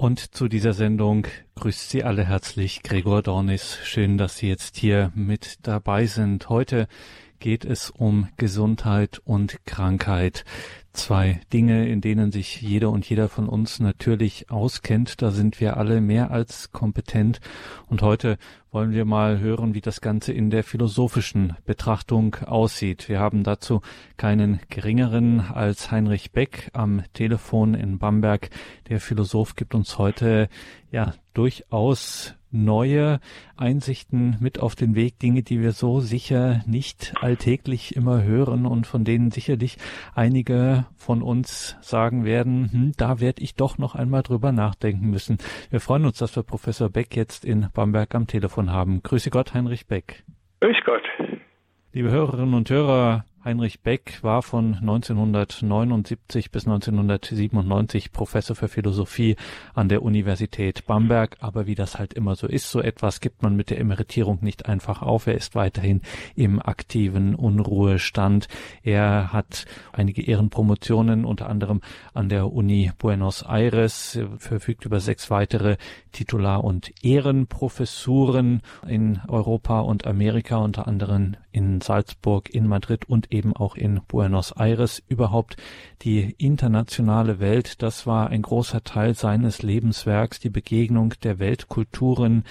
Und zu dieser Sendung grüßt Sie alle herzlich Gregor Dornis. Schön, dass Sie jetzt hier mit dabei sind. Heute geht es um Gesundheit und Krankheit. Zwei Dinge, in denen sich jeder und jeder von uns natürlich auskennt. Da sind wir alle mehr als kompetent. Und heute wollen wir mal hören, wie das Ganze in der philosophischen Betrachtung aussieht. Wir haben dazu keinen geringeren als Heinrich Beck am Telefon in Bamberg. Der Philosoph gibt uns heute ja durchaus neue Einsichten mit auf den Weg, Dinge, die wir so sicher nicht alltäglich immer hören und von denen sicherlich einige von uns sagen werden, hm, da werde ich doch noch einmal drüber nachdenken müssen. Wir freuen uns, dass wir Professor Beck jetzt in Bamberg am Telefon Telefon haben. Grüße Gott, Heinrich Beck. Grüß Gott. Liebe Hörerinnen und Hörer, Heinrich Beck war von 1979 bis 1997 Professor für Philosophie an der Universität Bamberg. Aber wie das halt immer so ist, so etwas gibt man mit der Emeritierung nicht einfach auf. Er ist weiterhin im aktiven Unruhestand. Er hat einige Ehrenpromotionen, unter anderem an der Uni Buenos Aires, er verfügt über sechs weitere Titular- und Ehrenprofessuren in Europa und Amerika, unter anderem in Salzburg, in Madrid und eben auch in Buenos Aires. Überhaupt die internationale Welt, das war ein großer Teil seines Lebenswerks, die Begegnung der Weltkulturen,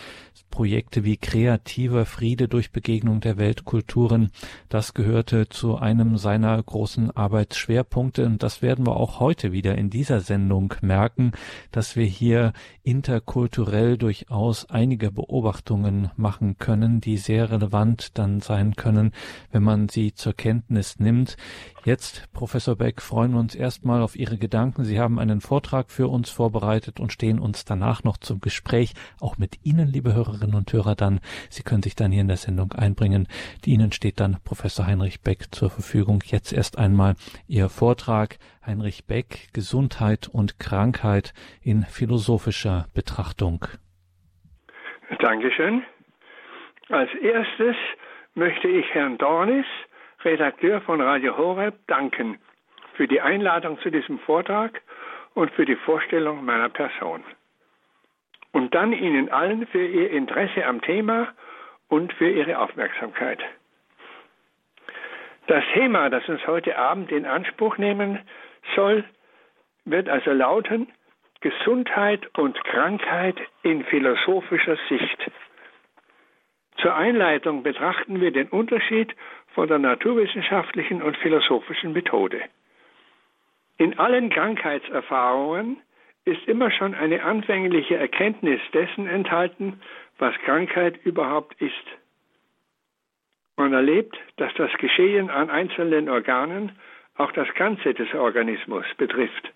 Projekte wie kreativer Friede durch Begegnung der Weltkulturen, das gehörte zu einem seiner großen Arbeitsschwerpunkte und das werden wir auch heute wieder in dieser Sendung merken, dass wir hier interkulturell durchaus einige Beobachtungen machen können, die sehr relevant dann sein können, wenn man sie zur Kenntnis nimmt. Jetzt, Professor Beck, freuen wir uns erstmal auf Ihre Gedanken. Sie haben einen Vortrag für uns vorbereitet und stehen uns danach noch zum Gespräch, auch mit Ihnen, liebe Hörerinnen und Hörer, dann. Sie können sich dann hier in der Sendung einbringen. Die Ihnen steht dann Professor Heinrich Beck zur Verfügung. Jetzt erst einmal Ihr Vortrag. Heinrich Beck, Gesundheit und Krankheit in philosophischer Betrachtung. Dankeschön. Als erstes möchte ich Herrn Dornis Redakteur von Radio Horeb, danken für die Einladung zu diesem Vortrag und für die Vorstellung meiner Person. Und dann Ihnen allen für Ihr Interesse am Thema und für Ihre Aufmerksamkeit. Das Thema, das uns heute Abend in Anspruch nehmen soll, wird also lauten Gesundheit und Krankheit in philosophischer Sicht. Zur Einleitung betrachten wir den Unterschied von der naturwissenschaftlichen und philosophischen Methode. In allen Krankheitserfahrungen ist immer schon eine anfängliche Erkenntnis dessen enthalten, was Krankheit überhaupt ist. Man erlebt, dass das Geschehen an einzelnen Organen auch das Ganze des Organismus betrifft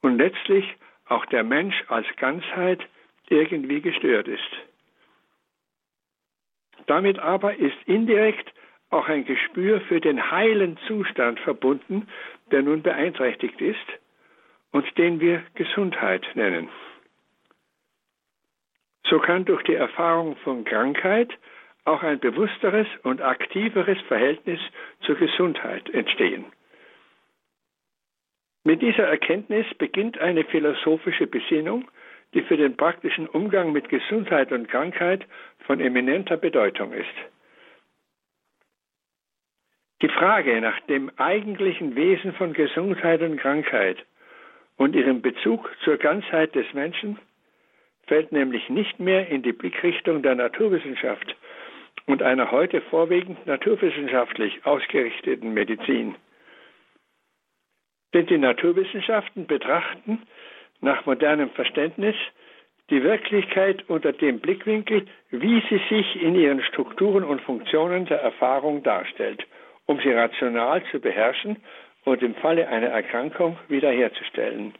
und letztlich auch der Mensch als Ganzheit irgendwie gestört ist. Damit aber ist indirekt auch ein Gespür für den heilen Zustand verbunden, der nun beeinträchtigt ist und den wir Gesundheit nennen. So kann durch die Erfahrung von Krankheit auch ein bewussteres und aktiveres Verhältnis zur Gesundheit entstehen. Mit dieser Erkenntnis beginnt eine philosophische Besinnung, die für den praktischen Umgang mit Gesundheit und Krankheit von eminenter Bedeutung ist. Die Frage nach dem eigentlichen Wesen von Gesundheit und Krankheit und ihrem Bezug zur Ganzheit des Menschen fällt nämlich nicht mehr in die Blickrichtung der Naturwissenschaft und einer heute vorwiegend naturwissenschaftlich ausgerichteten Medizin. Denn die Naturwissenschaften betrachten nach modernem Verständnis die Wirklichkeit unter dem Blickwinkel, wie sie sich in ihren Strukturen und Funktionen der Erfahrung darstellt, um sie rational zu beherrschen und im Falle einer Erkrankung wiederherzustellen.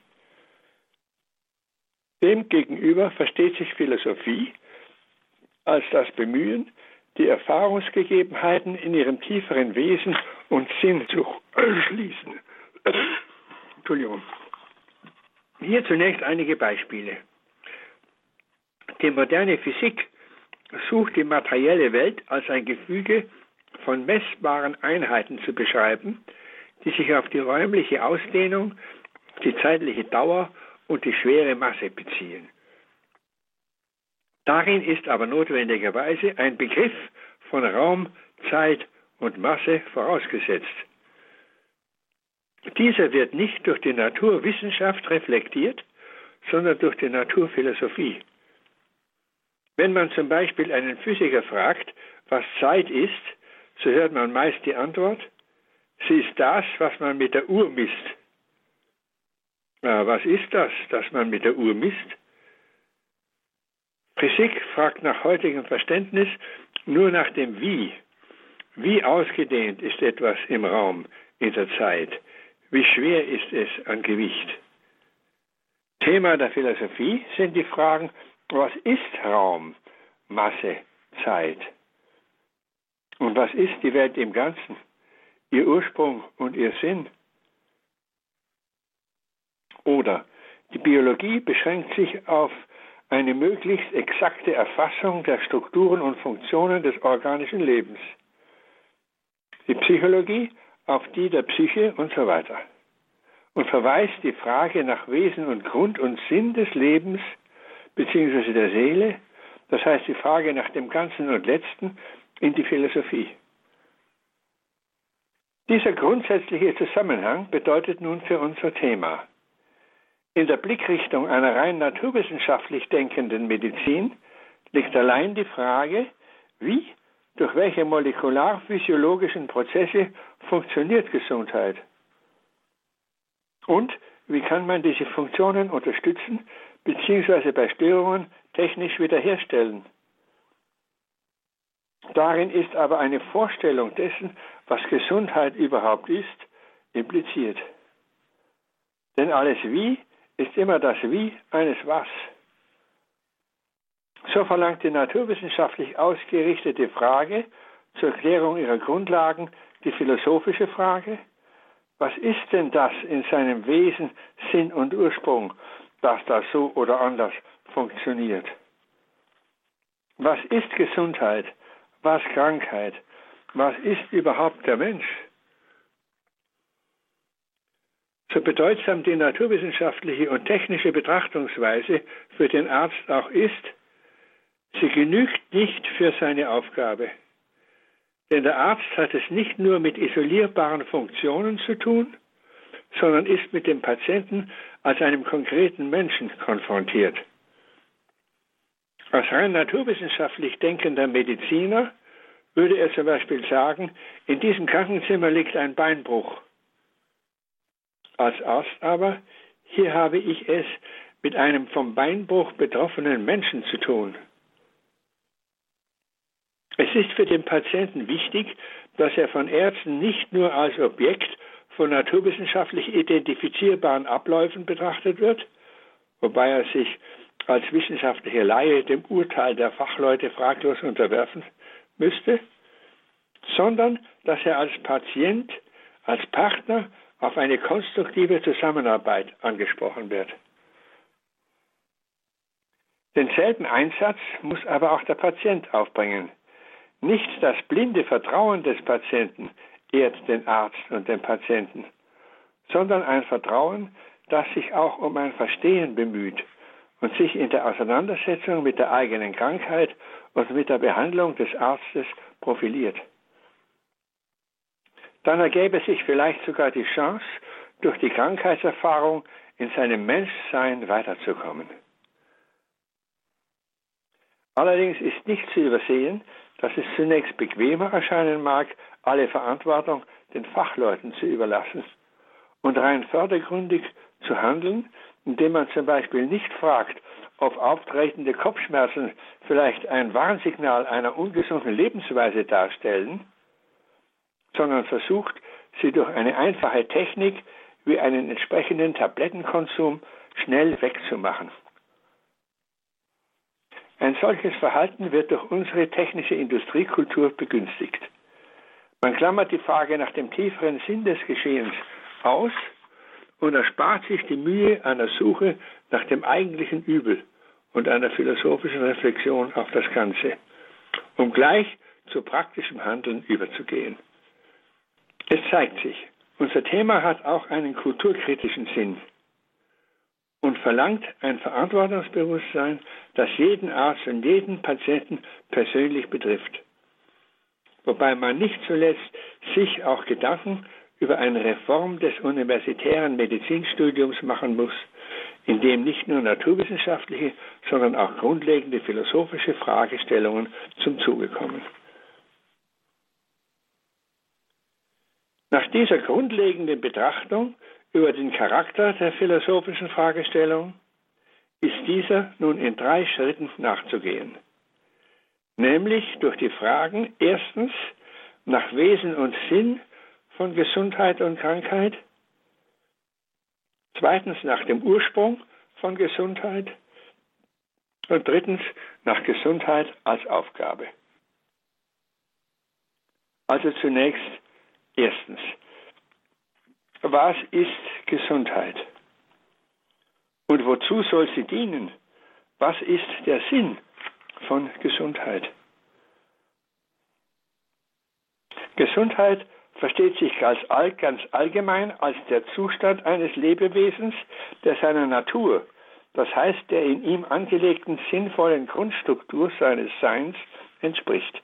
Demgegenüber versteht sich Philosophie als das Bemühen, die Erfahrungsgegebenheiten in ihrem tieferen Wesen und Sinn zu erschließen. Entschuldigung. Hier zunächst einige Beispiele. Die moderne Physik sucht die materielle Welt als ein Gefüge von messbaren Einheiten zu beschreiben, die sich auf die räumliche Ausdehnung, die zeitliche Dauer und die schwere Masse beziehen. Darin ist aber notwendigerweise ein Begriff von Raum, Zeit und Masse vorausgesetzt. Dieser wird nicht durch die Naturwissenschaft reflektiert, sondern durch die Naturphilosophie. Wenn man zum Beispiel einen Physiker fragt, was Zeit ist, so hört man meist die Antwort, sie ist das, was man mit der Uhr misst. Ja, was ist das, das man mit der Uhr misst? Physik fragt nach heutigem Verständnis nur nach dem Wie. Wie ausgedehnt ist etwas im Raum, in der Zeit? Wie schwer ist es an Gewicht? Thema der Philosophie sind die Fragen, was ist Raum, Masse, Zeit? Und was ist die Welt im Ganzen, ihr Ursprung und ihr Sinn? Oder die Biologie beschränkt sich auf eine möglichst exakte Erfassung der Strukturen und Funktionen des organischen Lebens. Die Psychologie auf die der Psyche und so weiter. Und verweist die Frage nach Wesen und Grund und Sinn des Lebens bzw. der Seele, das heißt die Frage nach dem Ganzen und Letzten, in die Philosophie. Dieser grundsätzliche Zusammenhang bedeutet nun für unser Thema. In der Blickrichtung einer rein naturwissenschaftlich denkenden Medizin liegt allein die Frage, wie, durch welche molekularphysiologischen Prozesse funktioniert Gesundheit? Und wie kann man diese Funktionen unterstützen bzw. bei Störungen technisch wiederherstellen? Darin ist aber eine Vorstellung dessen, was Gesundheit überhaupt ist, impliziert. Denn alles Wie ist immer das Wie eines Was. So verlangt die naturwissenschaftlich ausgerichtete Frage zur Klärung ihrer Grundlagen die philosophische Frage, was ist denn das in seinem Wesen, Sinn und Ursprung, dass das so oder anders funktioniert? Was ist Gesundheit? Was Krankheit? Was ist überhaupt der Mensch? So bedeutsam die naturwissenschaftliche und technische Betrachtungsweise für den Arzt auch ist, sie genügt nicht für seine Aufgabe. Denn der Arzt hat es nicht nur mit isolierbaren Funktionen zu tun, sondern ist mit dem Patienten als einem konkreten Menschen konfrontiert. Als rein naturwissenschaftlich denkender Mediziner würde er zum Beispiel sagen, in diesem Krankenzimmer liegt ein Beinbruch. Als Arzt aber, hier habe ich es mit einem vom Beinbruch betroffenen Menschen zu tun. Es ist für den Patienten wichtig, dass er von Ärzten nicht nur als Objekt von naturwissenschaftlich identifizierbaren Abläufen betrachtet wird, wobei er sich als wissenschaftlicher Laie dem Urteil der Fachleute fraglos unterwerfen müsste, sondern dass er als Patient, als Partner auf eine konstruktive Zusammenarbeit angesprochen wird. Denselben Einsatz muss aber auch der Patient aufbringen. Nicht das blinde Vertrauen des Patienten ehrt den Arzt und den Patienten, sondern ein Vertrauen, das sich auch um ein Verstehen bemüht und sich in der Auseinandersetzung mit der eigenen Krankheit und mit der Behandlung des Arztes profiliert dann ergäbe sich vielleicht sogar die Chance, durch die Krankheitserfahrung in seinem Menschsein weiterzukommen. Allerdings ist nicht zu übersehen, dass es zunächst bequemer erscheinen mag, alle Verantwortung den Fachleuten zu überlassen und rein fördergründig zu handeln, indem man zum Beispiel nicht fragt, ob auftretende Kopfschmerzen vielleicht ein Warnsignal einer ungesunden Lebensweise darstellen, sondern versucht, sie durch eine einfache Technik wie einen entsprechenden Tablettenkonsum schnell wegzumachen. Ein solches Verhalten wird durch unsere technische Industriekultur begünstigt. Man klammert die Frage nach dem tieferen Sinn des Geschehens aus und erspart sich die Mühe einer Suche nach dem eigentlichen Übel und einer philosophischen Reflexion auf das Ganze, um gleich zu praktischem Handeln überzugehen. Es zeigt sich, unser Thema hat auch einen kulturkritischen Sinn. und verlangt ein Verantwortungsbewusstsein, das jeden Arzt und jeden Patienten persönlich betrifft. Wobei man nicht zuletzt sich auch Gedanken über eine Reform des universitären Medizinstudiums machen muss, in dem nicht nur naturwissenschaftliche, sondern auch grundlegende philosophische Fragestellungen zum Zuge kommen. Nach dieser grundlegenden Betrachtung über den Charakter der philosophischen Fragestellung ist dieser nun in drei Schritten nachzugehen. Nämlich durch die Fragen erstens nach Wesen und Sinn von Gesundheit und Krankheit, zweitens nach dem Ursprung von Gesundheit und drittens nach Gesundheit als Aufgabe. Also zunächst erstens, was ist Gesundheit? Und wozu soll sie dienen? Was ist der Sinn von Gesundheit? Gesundheit versteht sich ganz, ganz allgemein als der Zustand eines Lebewesens, der seiner Natur, das heißt der in ihm angelegten sinnvollen Grundstruktur seines Seins, entspricht.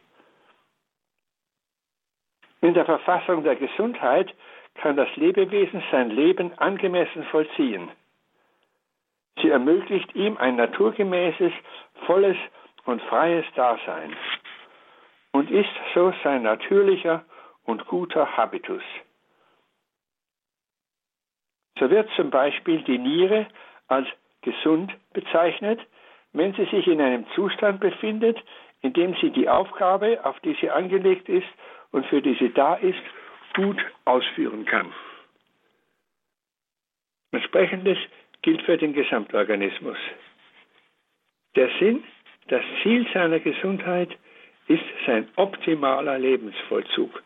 In der Verfassung der Gesundheit kann das Lebewesen sein Leben angemessen vollziehen. Sie ermöglicht ihm ein naturgemäßes, volles und freies Dasein und ist so sein natürlicher und guter Habitus. So wird zum Beispiel die Niere als gesund bezeichnet, wenn sie sich in einem Zustand befindet, in dem sie die Aufgabe, auf die sie angelegt ist und für die sie da ist, gut ausführen kann. Entsprechendes gilt für den Gesamtorganismus. Der Sinn, das Ziel seiner Gesundheit ist sein optimaler Lebensvollzug.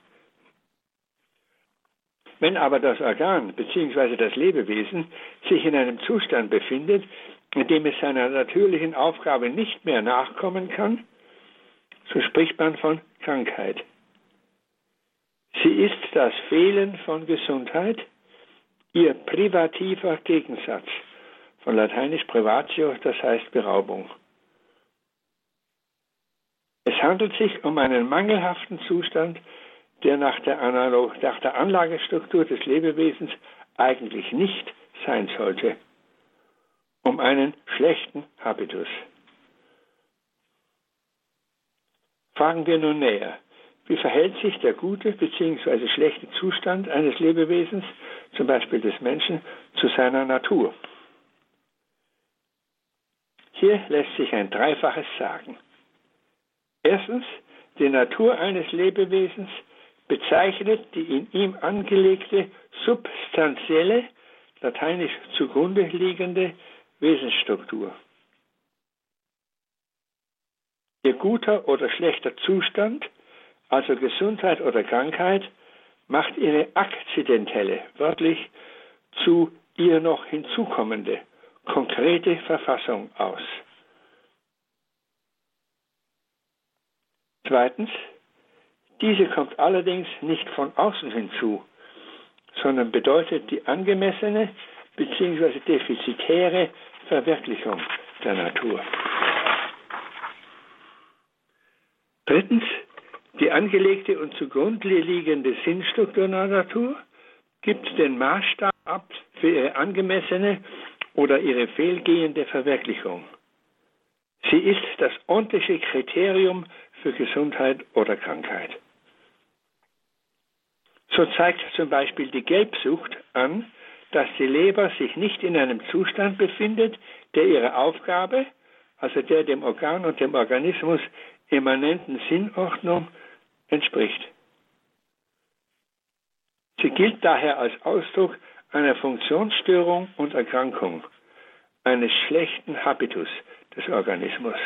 Wenn aber das Organ bzw. das Lebewesen sich in einem Zustand befindet, in dem es seiner natürlichen Aufgabe nicht mehr nachkommen kann, so spricht man von Krankheit. Sie ist das Fehlen von Gesundheit, ihr privativer Gegensatz, von lateinisch privatio, das heißt Beraubung. Es handelt sich um einen mangelhaften Zustand, der nach der, Analog nach der Anlagestruktur des Lebewesens eigentlich nicht sein sollte, um einen schlechten Habitus. Fragen wir nun näher. Wie verhält sich der gute bzw. schlechte Zustand eines Lebewesens, zum Beispiel des Menschen, zu seiner Natur? Hier lässt sich ein Dreifaches sagen. Erstens, die Natur eines Lebewesens bezeichnet die in ihm angelegte substanzielle, lateinisch zugrunde liegende Wesensstruktur. Ihr guter oder schlechter Zustand also Gesundheit oder Krankheit, macht ihre akzidentelle, wörtlich zu ihr noch hinzukommende, konkrete Verfassung aus. Zweitens, diese kommt allerdings nicht von außen hinzu, sondern bedeutet die angemessene bzw. defizitäre Verwirklichung der Natur. Drittens, die angelegte und zugrunde liegende Sinnstruktur der Natur gibt den Maßstab ab für ihre angemessene oder ihre fehlgehende Verwirklichung. Sie ist das ordentliche Kriterium für Gesundheit oder Krankheit. So zeigt zum Beispiel die Gelbsucht an, dass die Leber sich nicht in einem Zustand befindet, der ihrer Aufgabe, also der dem Organ und dem Organismus immanenten Sinnordnung entspricht. Sie gilt daher als Ausdruck einer Funktionsstörung und Erkrankung, eines schlechten Habitus des Organismus.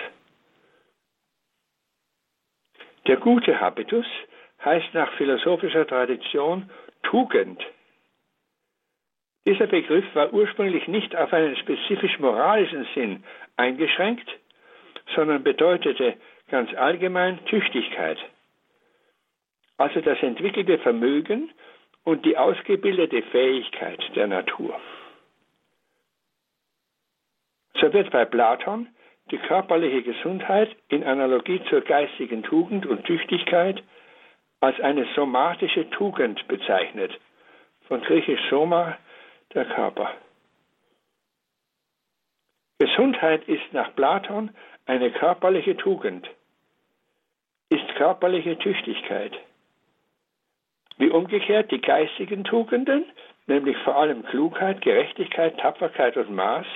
Der gute Habitus heißt nach philosophischer Tradition Tugend. Dieser Begriff war ursprünglich nicht auf einen spezifisch moralischen Sinn eingeschränkt, sondern bedeutete ganz allgemein Tüchtigkeit also das entwickelte Vermögen und die ausgebildete Fähigkeit der Natur. So wird bei Platon die körperliche Gesundheit in Analogie zur geistigen Tugend und Tüchtigkeit als eine somatische Tugend bezeichnet, von griechisch Soma, der Körper. Gesundheit ist nach Platon eine körperliche Tugend, ist körperliche Tüchtigkeit. Wie umgekehrt die geistigen Tugenden, nämlich vor allem Klugheit, Gerechtigkeit, Tapferkeit und Maß,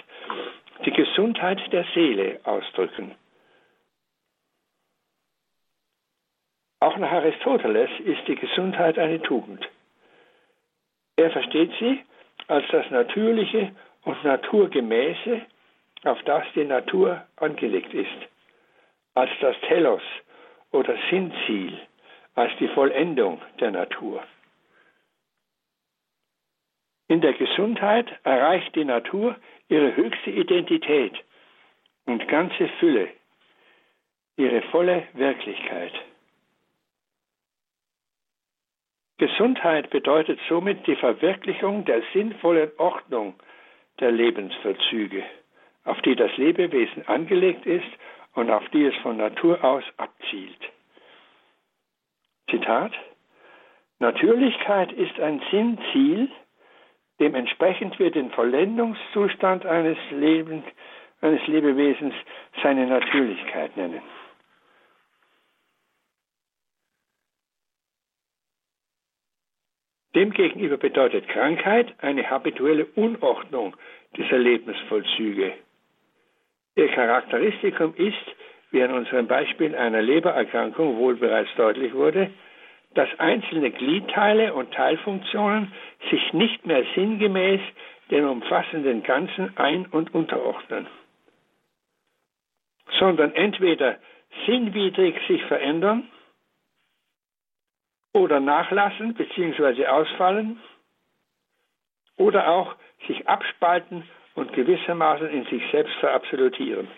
die Gesundheit der Seele ausdrücken. Auch nach Aristoteles ist die Gesundheit eine Tugend. Er versteht sie als das Natürliche und Naturgemäße, auf das die Natur angelegt ist, als das Telos oder Sinnziel, als die Vollendung der Natur. In der Gesundheit erreicht die Natur ihre höchste Identität und ganze Fülle, ihre volle Wirklichkeit. Gesundheit bedeutet somit die Verwirklichung der sinnvollen Ordnung der Lebensverzüge, auf die das Lebewesen angelegt ist und auf die es von Natur aus abzielt. Zitat Natürlichkeit ist ein Sinnziel, dementsprechend wir den Vollendungszustand eines, Lebens, eines Lebewesens seine Natürlichkeit nennen. Demgegenüber bedeutet Krankheit eine habituelle Unordnung dieser Lebensvollzüge. Ihr Charakteristikum ist, wie an unserem Beispiel einer Lebererkrankung wohl bereits deutlich wurde, dass einzelne Gliedteile und Teilfunktionen sich nicht mehr sinngemäß den umfassenden Ganzen ein- und unterordnen, sondern entweder sinnwidrig sich verändern oder nachlassen bzw. ausfallen oder auch sich abspalten und gewissermaßen in sich selbst verabsolutieren,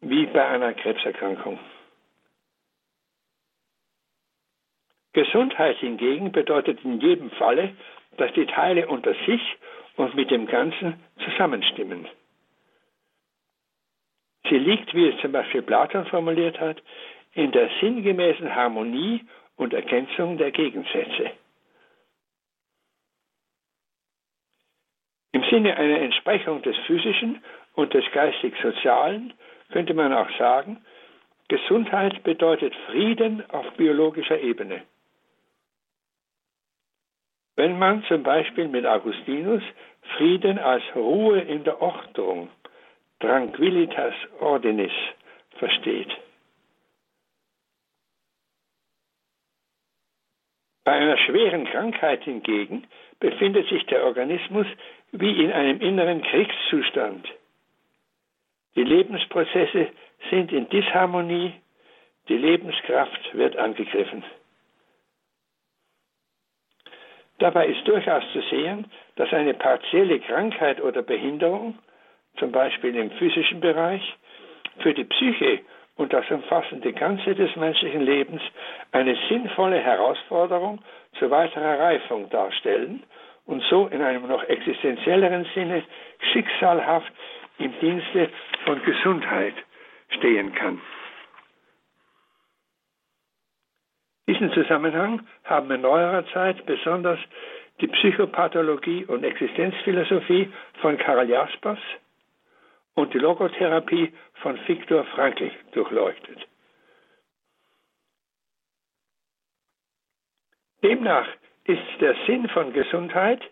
wie bei einer Krebserkrankung. Gesundheit hingegen bedeutet in jedem Falle, dass die Teile unter sich und mit dem Ganzen zusammenstimmen. Sie liegt, wie es zum Beispiel Platon formuliert hat, in der sinngemäßen Harmonie und Ergänzung der Gegensätze. Im Sinne einer Entsprechung des Physischen und des geistig-sozialen könnte man auch sagen, Gesundheit bedeutet Frieden auf biologischer Ebene. Wenn man zum Beispiel mit Augustinus Frieden als Ruhe in der Ordnung, Tranquillitas Ordinis, versteht. Bei einer schweren Krankheit hingegen befindet sich der Organismus wie in einem inneren Kriegszustand. Die Lebensprozesse sind in Disharmonie, die Lebenskraft wird angegriffen. Dabei ist durchaus zu sehen, dass eine partielle Krankheit oder Behinderung, zum Beispiel im physischen Bereich, für die Psyche und das umfassende Ganze des menschlichen Lebens eine sinnvolle Herausforderung zu weiterer Reifung darstellen und so in einem noch existenzielleren Sinne schicksalhaft im Dienste von Gesundheit stehen kann. Diesen Zusammenhang haben in neuerer Zeit besonders die Psychopathologie und Existenzphilosophie von Karl Jaspers und die Logotherapie von Viktor Frankl durchleuchtet. Demnach ist der Sinn von Gesundheit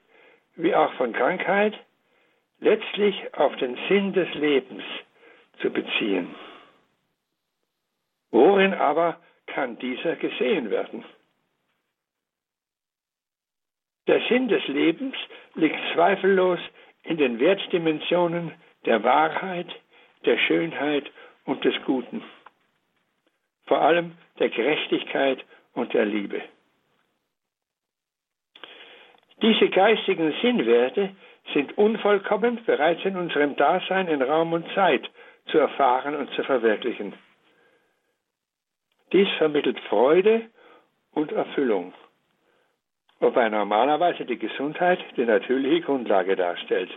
wie auch von Krankheit letztlich auf den Sinn des Lebens zu beziehen. Worin aber kann dieser gesehen werden. Der Sinn des Lebens liegt zweifellos in den Wertdimensionen der Wahrheit, der Schönheit und des Guten, vor allem der Gerechtigkeit und der Liebe. Diese geistigen Sinnwerte sind unvollkommen bereits in unserem Dasein in Raum und Zeit zu erfahren und zu verwirklichen. Dies vermittelt Freude und Erfüllung, wobei normalerweise die Gesundheit die natürliche Grundlage darstellt.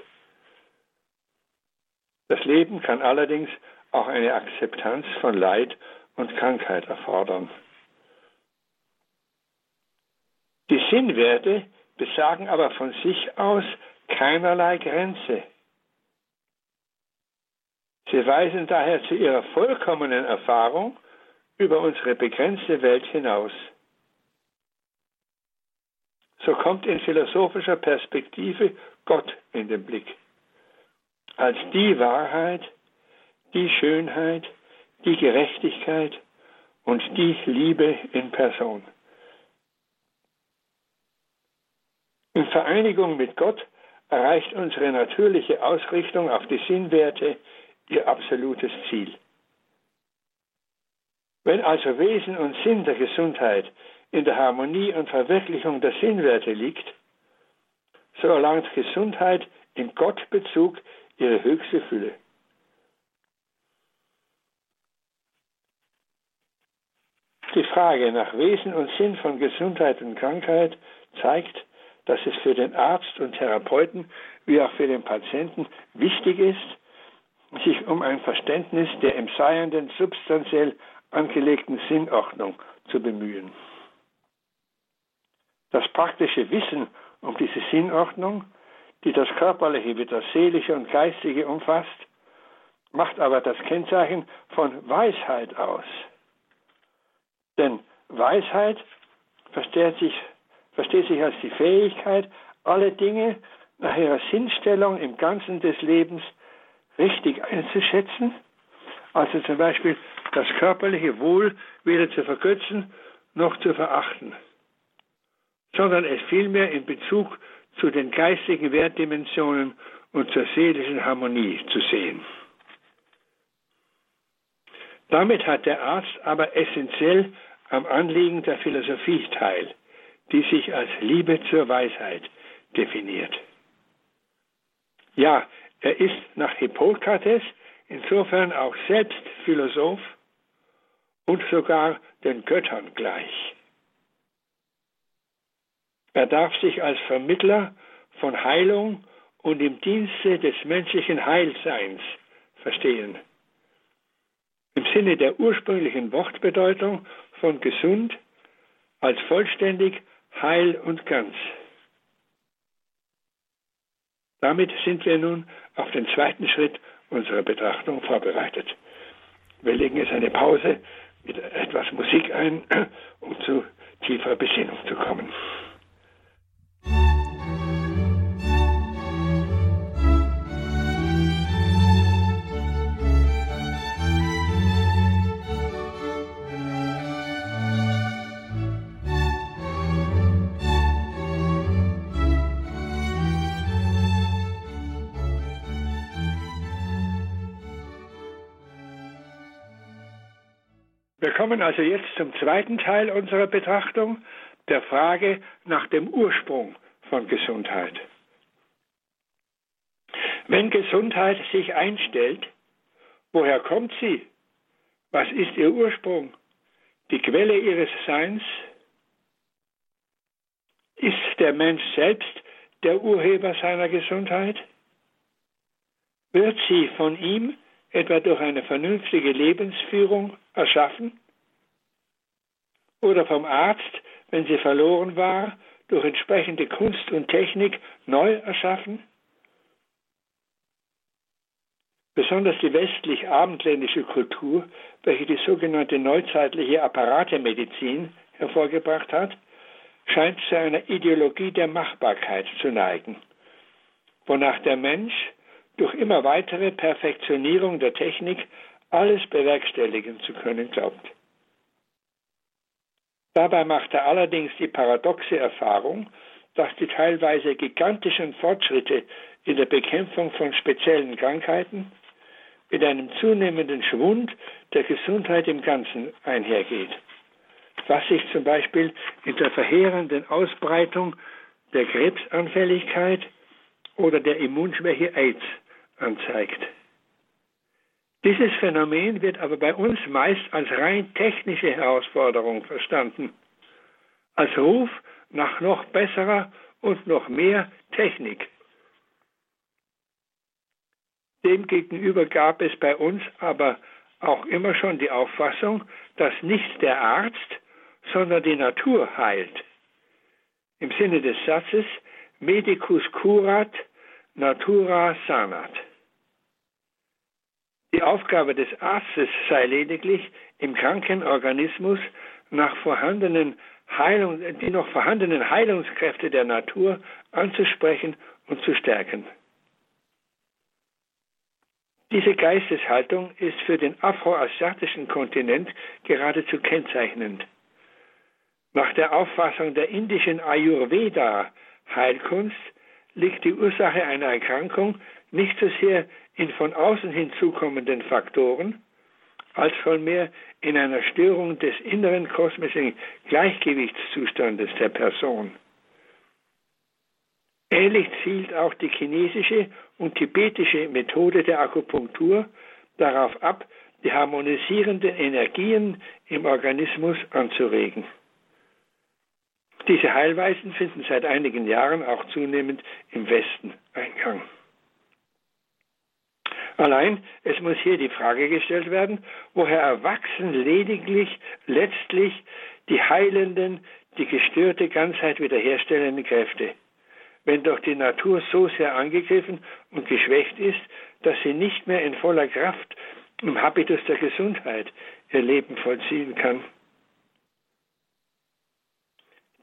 Das Leben kann allerdings auch eine Akzeptanz von Leid und Krankheit erfordern. Die Sinnwerte besagen aber von sich aus keinerlei Grenze. Sie weisen daher zu ihrer vollkommenen Erfahrung über unsere begrenzte Welt hinaus. So kommt in philosophischer Perspektive Gott in den Blick. Als die Wahrheit, die Schönheit, die Gerechtigkeit und die Liebe in Person. In Vereinigung mit Gott erreicht unsere natürliche Ausrichtung auf die Sinnwerte ihr absolutes Ziel. Wenn also Wesen und Sinn der Gesundheit in der Harmonie und Verwirklichung der Sinnwerte liegt, so erlangt Gesundheit im Gottbezug ihre höchste Fülle. Die Frage nach Wesen und Sinn von Gesundheit und Krankheit zeigt, dass es für den Arzt und Therapeuten wie auch für den Patienten wichtig ist, sich um ein Verständnis der im Seienden substanziell angelegten Sinnordnung zu bemühen. Das praktische Wissen um diese Sinnordnung, die das Körperliche wie das Seelische und Geistige umfasst, macht aber das Kennzeichen von Weisheit aus. Denn Weisheit versteht sich, versteht sich als die Fähigkeit, alle Dinge nach ihrer Sinnstellung im Ganzen des Lebens richtig einzuschätzen, also zum Beispiel das körperliche Wohl weder zu verkürzen noch zu verachten, sondern es vielmehr in Bezug zu den geistigen Wertdimensionen und zur seelischen Harmonie zu sehen. Damit hat der Arzt aber essentiell am Anliegen der Philosophie teil, die sich als Liebe zur Weisheit definiert. Ja, er ist nach Hippokrates insofern auch selbst Philosoph und sogar den Göttern gleich. Er darf sich als Vermittler von Heilung und im Dienste des menschlichen Heilseins verstehen. Im Sinne der ursprünglichen Wortbedeutung von gesund als vollständig, heil und ganz. Damit sind wir nun auf den zweiten Schritt unserer Betrachtung vorbereitet. Wir legen jetzt eine Pause mit etwas Musik ein, um zu tiefer Besinnung zu kommen. Wir kommen also jetzt zum zweiten Teil unserer Betrachtung, der Frage nach dem Ursprung von Gesundheit. Wenn Gesundheit sich einstellt, woher kommt sie? Was ist ihr Ursprung? Die Quelle ihres Seins? Ist der Mensch selbst der Urheber seiner Gesundheit? Wird sie von ihm etwa durch eine vernünftige Lebensführung erschaffen? Oder vom Arzt, wenn sie verloren war, durch entsprechende Kunst und Technik neu erschaffen? Besonders die westlich-abendländische Kultur, welche die sogenannte neuzeitliche Apparatemedizin hervorgebracht hat, scheint zu einer Ideologie der Machbarkeit zu neigen, wonach der Mensch durch immer weitere Perfektionierung der Technik alles bewerkstelligen zu können glaubt. Dabei macht er allerdings die paradoxe Erfahrung, dass die teilweise gigantischen Fortschritte in der Bekämpfung von speziellen Krankheiten mit einem zunehmenden Schwund der Gesundheit im Ganzen einhergeht, was sich zum Beispiel in der verheerenden Ausbreitung der Krebsanfälligkeit oder der Immunschwäche AIDS anzeigt. Dieses Phänomen wird aber bei uns meist als rein technische Herausforderung verstanden, als Ruf nach noch besserer und noch mehr Technik. Demgegenüber gab es bei uns aber auch immer schon die Auffassung, dass nicht der Arzt, sondern die Natur heilt. Im Sinne des Satzes Medicus curat, natura sanat. Die Aufgabe des Arztes sei lediglich, im kranken Organismus nach vorhandenen Heilung, die noch vorhandenen Heilungskräfte der Natur anzusprechen und zu stärken. Diese Geisteshaltung ist für den afroasiatischen Kontinent geradezu kennzeichnend. Nach der Auffassung der indischen Ayurveda-Heilkunst liegt die Ursache einer Erkrankung nicht so sehr in von außen hinzukommenden Faktoren, als vielmehr in einer Störung des inneren kosmischen Gleichgewichtszustandes der Person. Ähnlich zielt auch die chinesische und tibetische Methode der Akupunktur darauf ab, die harmonisierenden Energien im Organismus anzuregen. Diese Heilweisen finden seit einigen Jahren auch zunehmend im Westen Eingang. Allein, es muss hier die Frage gestellt werden, woher erwachsen lediglich letztlich die heilenden, die gestörte Ganzheit wiederherstellenden Kräfte, wenn doch die Natur so sehr angegriffen und geschwächt ist, dass sie nicht mehr in voller Kraft im Habitus der Gesundheit ihr Leben vollziehen kann.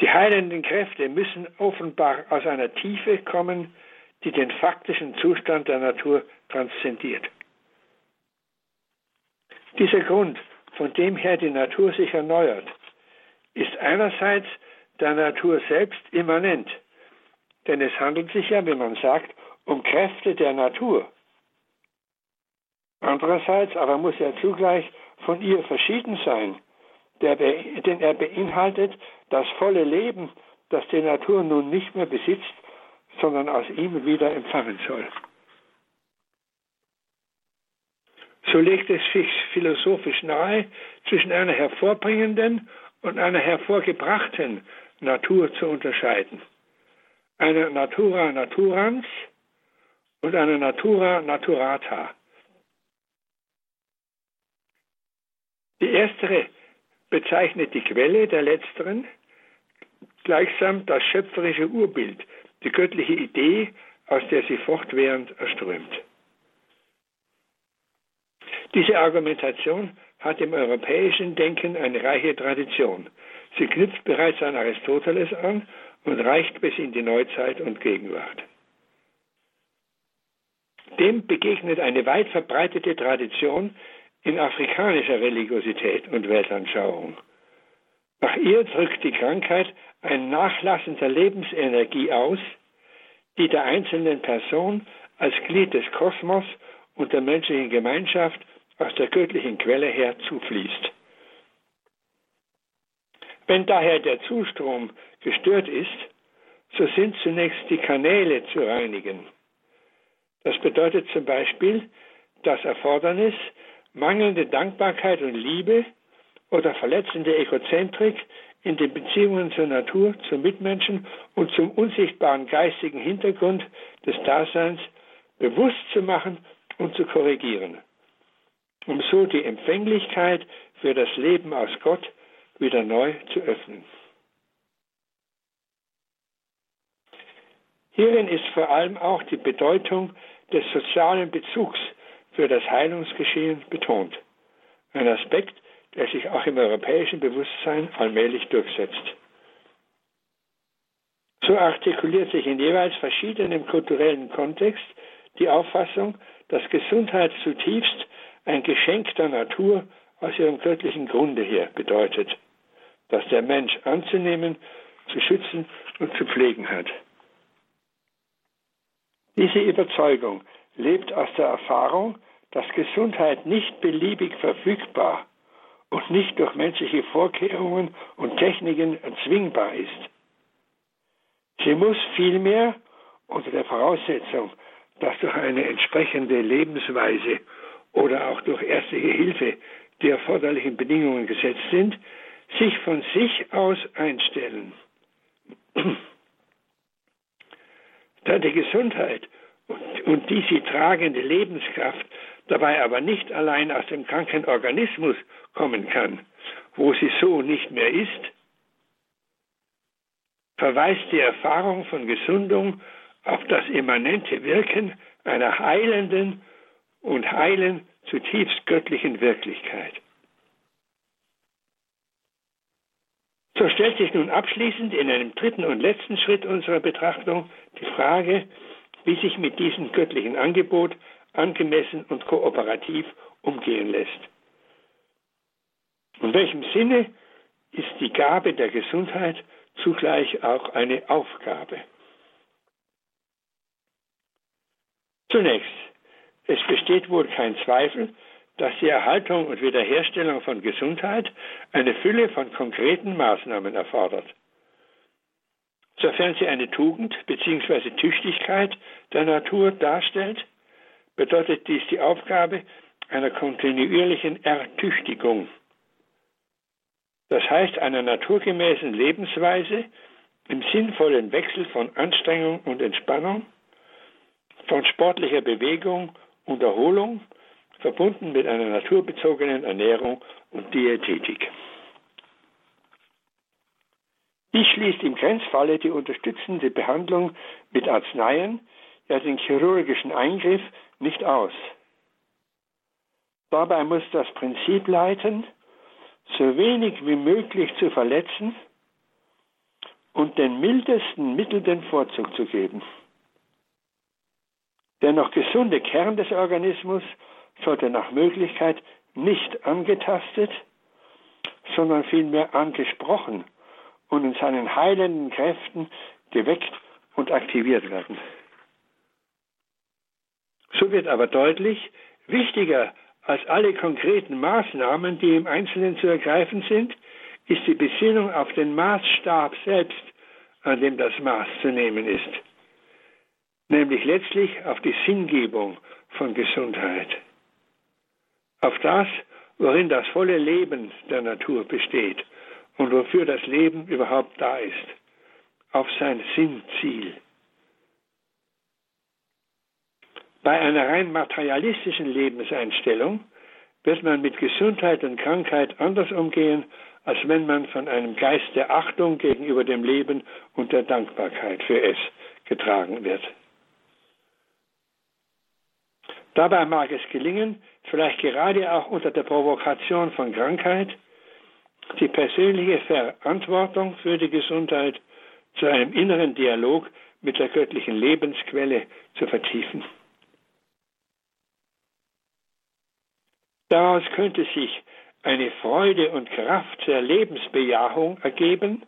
Die heilenden Kräfte müssen offenbar aus einer Tiefe kommen, die den faktischen Zustand der Natur transzendiert. Dieser Grund, von dem her die Natur sich erneuert, ist einerseits der Natur selbst immanent, denn es handelt sich ja, wie man sagt, um Kräfte der Natur. Andererseits aber muss er zugleich von ihr verschieden sein, denn er beinhaltet das volle Leben, das die Natur nun nicht mehr besitzt, sondern aus ihm wieder empfangen soll. So legt es sich philosophisch nahe, zwischen einer hervorbringenden und einer hervorgebrachten Natur zu unterscheiden. Einer Natura naturans und einer Natura naturata. Die erstere bezeichnet die Quelle der letzteren, gleichsam das schöpferische Urbild, die göttliche Idee, aus der sie fortwährend erströmt. Diese Argumentation hat im europäischen Denken eine reiche Tradition. Sie knüpft bereits an Aristoteles an und reicht bis in die Neuzeit und Gegenwart. Dem begegnet eine weit verbreitete Tradition in afrikanischer Religiosität und Weltanschauung. Nach ihr drückt die Krankheit ein Nachlassen der Lebensenergie aus, die der einzelnen Person als Glied des Kosmos und der menschlichen Gemeinschaft aus der göttlichen Quelle her zufließt. Wenn daher der Zustrom gestört ist, so sind zunächst die Kanäle zu reinigen. Das bedeutet zum Beispiel das Erfordernis, mangelnde Dankbarkeit und Liebe oder verletzende Egozentrik in den Beziehungen zur Natur, zum Mitmenschen und zum unsichtbaren geistigen Hintergrund des Daseins bewusst zu machen und zu korrigieren, um so die Empfänglichkeit für das Leben aus Gott wieder neu zu öffnen. Hierin ist vor allem auch die Bedeutung des sozialen Bezugs für das Heilungsgeschehen betont. Ein Aspekt, der sich auch im europäischen Bewusstsein allmählich durchsetzt. So artikuliert sich in jeweils verschiedenem kulturellen Kontext die Auffassung, dass Gesundheit zutiefst ein Geschenk der Natur aus ihrem göttlichen Grunde her bedeutet, das der Mensch anzunehmen, zu schützen und zu pflegen hat. Diese Überzeugung lebt aus der Erfahrung, dass Gesundheit nicht beliebig verfügbar und nicht durch menschliche Vorkehrungen und Techniken erzwingbar ist. Sie muss vielmehr unter der Voraussetzung, dass durch eine entsprechende Lebensweise oder auch durch ärztliche Hilfe die erforderlichen Bedingungen gesetzt sind, sich von sich aus einstellen. Da die Gesundheit und, und die sie tragende Lebenskraft dabei aber nicht allein aus dem kranken Organismus kommen kann, wo sie so nicht mehr ist, verweist die Erfahrung von Gesundung auf das immanente Wirken einer heilenden und heilen zutiefst göttlichen Wirklichkeit. So stellt sich nun abschließend in einem dritten und letzten Schritt unserer Betrachtung die Frage, wie sich mit diesem göttlichen Angebot angemessen und kooperativ umgehen lässt. In welchem Sinne ist die Gabe der Gesundheit zugleich auch eine Aufgabe? Zunächst, es besteht wohl kein Zweifel, dass die Erhaltung und Wiederherstellung von Gesundheit eine Fülle von konkreten Maßnahmen erfordert. Sofern sie eine Tugend bzw. Tüchtigkeit der Natur darstellt, bedeutet dies die Aufgabe einer kontinuierlichen Ertüchtigung. Das heißt einer naturgemäßen Lebensweise im sinnvollen Wechsel von Anstrengung und Entspannung, von sportlicher Bewegung und Erholung verbunden mit einer naturbezogenen Ernährung und Diätetik. Dies schließt im Grenzfalle die unterstützende Behandlung mit Arzneien, ja den chirurgischen Eingriff nicht aus. Dabei muss das Prinzip leiten, so wenig wie möglich zu verletzen und den mildesten Mitteln den Vorzug zu geben. Der noch gesunde Kern des Organismus sollte nach Möglichkeit nicht angetastet, sondern vielmehr angesprochen und in seinen heilenden Kräften geweckt und aktiviert werden. So wird aber deutlich, wichtiger als alle konkreten Maßnahmen, die im Einzelnen zu ergreifen sind, ist die Besinnung auf den Maßstab selbst, an dem das Maß zu nehmen ist, nämlich letztlich auf die Sinngebung von Gesundheit auf das, worin das volle Leben der Natur besteht und wofür das Leben überhaupt da ist, auf sein Sinnziel. Bei einer rein materialistischen Lebenseinstellung wird man mit Gesundheit und Krankheit anders umgehen, als wenn man von einem Geist der Achtung gegenüber dem Leben und der Dankbarkeit für es getragen wird. Dabei mag es gelingen, vielleicht gerade auch unter der Provokation von Krankheit, die persönliche Verantwortung für die Gesundheit zu einem inneren Dialog mit der göttlichen Lebensquelle zu vertiefen. Daraus könnte sich eine Freude und Kraft der Lebensbejahung ergeben,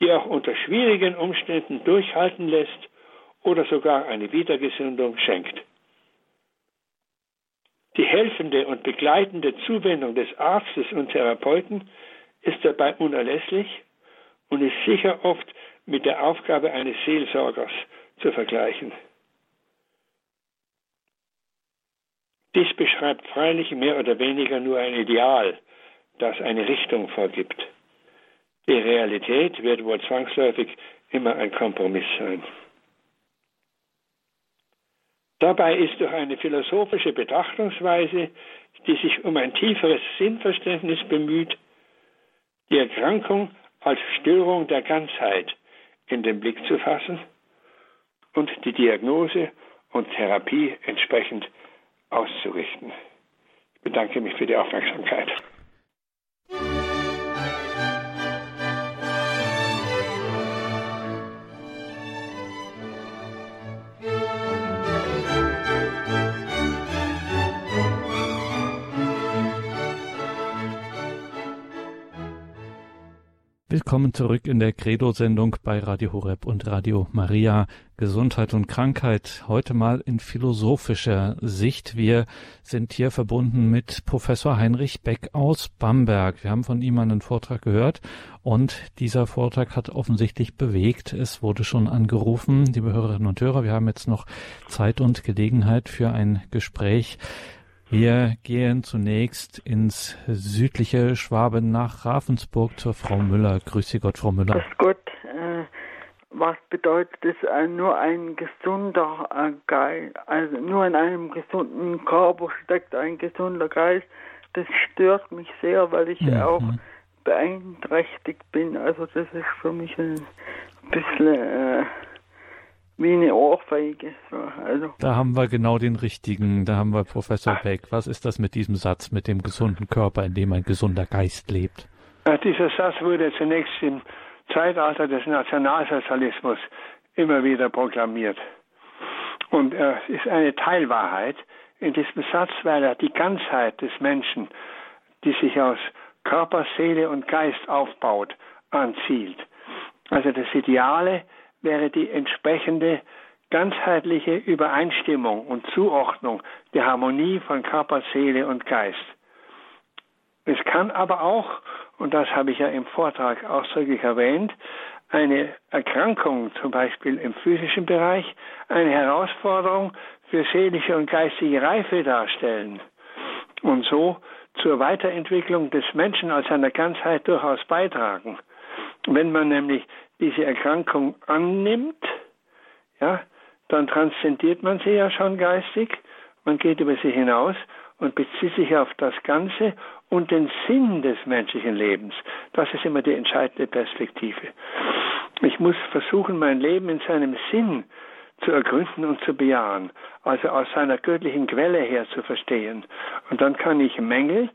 die auch unter schwierigen Umständen durchhalten lässt oder sogar eine Wiedergesundung schenkt. Die helfende und begleitende Zuwendung des Arztes und Therapeuten ist dabei unerlässlich und ist sicher oft mit der Aufgabe eines Seelsorgers zu vergleichen. Dies beschreibt freilich mehr oder weniger nur ein Ideal, das eine Richtung vorgibt. Die Realität wird wohl zwangsläufig immer ein Kompromiss sein. Dabei ist durch eine philosophische Betrachtungsweise, die sich um ein tieferes Sinnverständnis bemüht, die Erkrankung als Störung der Ganzheit in den Blick zu fassen und die Diagnose und Therapie entsprechend auszurichten. Ich bedanke mich für die Aufmerksamkeit. Willkommen zurück in der Credo-Sendung bei Radio Horeb und Radio Maria. Gesundheit und Krankheit. Heute mal in philosophischer Sicht. Wir sind hier verbunden mit Professor Heinrich Beck aus Bamberg. Wir haben von ihm einen Vortrag gehört und dieser Vortrag hat offensichtlich bewegt. Es wurde schon angerufen, liebe Hörerinnen und Hörer. Wir haben jetzt noch Zeit und Gelegenheit für ein Gespräch. Wir gehen zunächst ins südliche Schwaben nach Ravensburg zur Frau Müller. Grüße Gott, Frau Müller. Grüß Gott. Äh, was bedeutet es, äh, nur ein gesunder äh, Geist, also nur in einem gesunden Körper steckt ein gesunder Geist. Das stört mich sehr, weil ich mhm. auch beeinträchtigt bin. Also das ist für mich ein bisschen äh, wie eine Ohrfeige. Also. Da haben wir genau den richtigen, da haben wir Professor Beck. Was ist das mit diesem Satz, mit dem gesunden Körper, in dem ein gesunder Geist lebt? Ja, dieser Satz wurde zunächst im Zeitalter des Nationalsozialismus immer wieder proklamiert. Und er ist eine Teilwahrheit in diesem Satz, weil er die Ganzheit des Menschen, die sich aus Körper, Seele und Geist aufbaut, anzielt. Also das Ideale wäre die entsprechende ganzheitliche Übereinstimmung und Zuordnung der Harmonie von Körper, Seele und Geist. Es kann aber auch, und das habe ich ja im Vortrag ausdrücklich erwähnt, eine Erkrankung, zum Beispiel im physischen Bereich, eine Herausforderung für seelische und geistige Reife darstellen und so zur Weiterentwicklung des Menschen als einer Ganzheit durchaus beitragen. Wenn man nämlich diese Erkrankung annimmt, ja, dann transzendiert man sie ja schon geistig, man geht über sie hinaus und bezieht sich auf das Ganze und den Sinn des menschlichen Lebens. Das ist immer die entscheidende Perspektive. Ich muss versuchen, mein Leben in seinem Sinn zu ergründen und zu bejahen, also aus seiner göttlichen Quelle her zu verstehen. Und dann kann ich Mängel,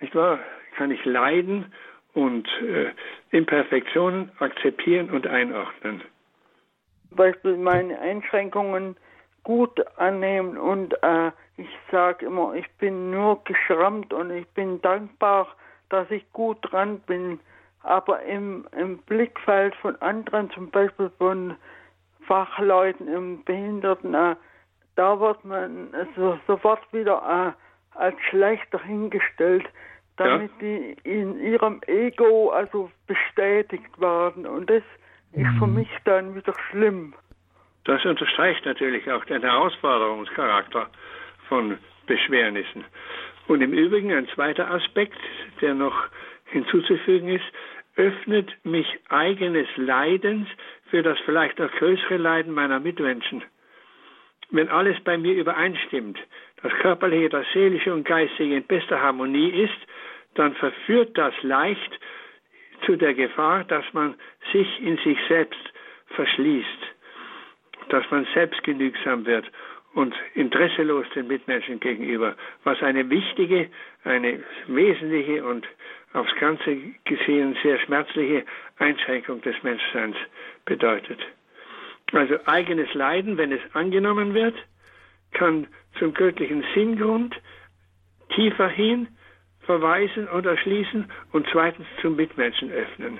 nicht wahr, kann ich Leiden und äh, Imperfektionen akzeptieren und einordnen. Zum Beispiel meine Einschränkungen gut annehmen und äh, ich sage immer, ich bin nur geschrammt und ich bin dankbar, dass ich gut dran bin. Aber im, im Blickfeld von anderen, zum Beispiel von Fachleuten im Behinderten, äh, da wird man so, sofort wieder äh, als schlechter hingestellt damit ja. die in ihrem Ego also bestätigt werden. Und das ist für mhm. mich dann wieder schlimm. Das unterstreicht natürlich auch den Herausforderungscharakter von Beschwernissen. Und im Übrigen ein zweiter Aspekt, der noch hinzuzufügen ist, öffnet mich eigenes Leidens für das vielleicht noch größere Leiden meiner Mitmenschen. Wenn alles bei mir übereinstimmt, das körperliche, das seelische und geistige in bester Harmonie ist, dann verführt das leicht zu der Gefahr, dass man sich in sich selbst verschließt, dass man selbstgenügsam wird und interesselos den Mitmenschen gegenüber, was eine wichtige, eine wesentliche und aufs Ganze gesehen sehr schmerzliche Einschränkung des Menschseins bedeutet. Also eigenes Leiden, wenn es angenommen wird, kann zum göttlichen Sinngrund tiefer hin verweisen oder schließen und zweitens zum Mitmenschen öffnen.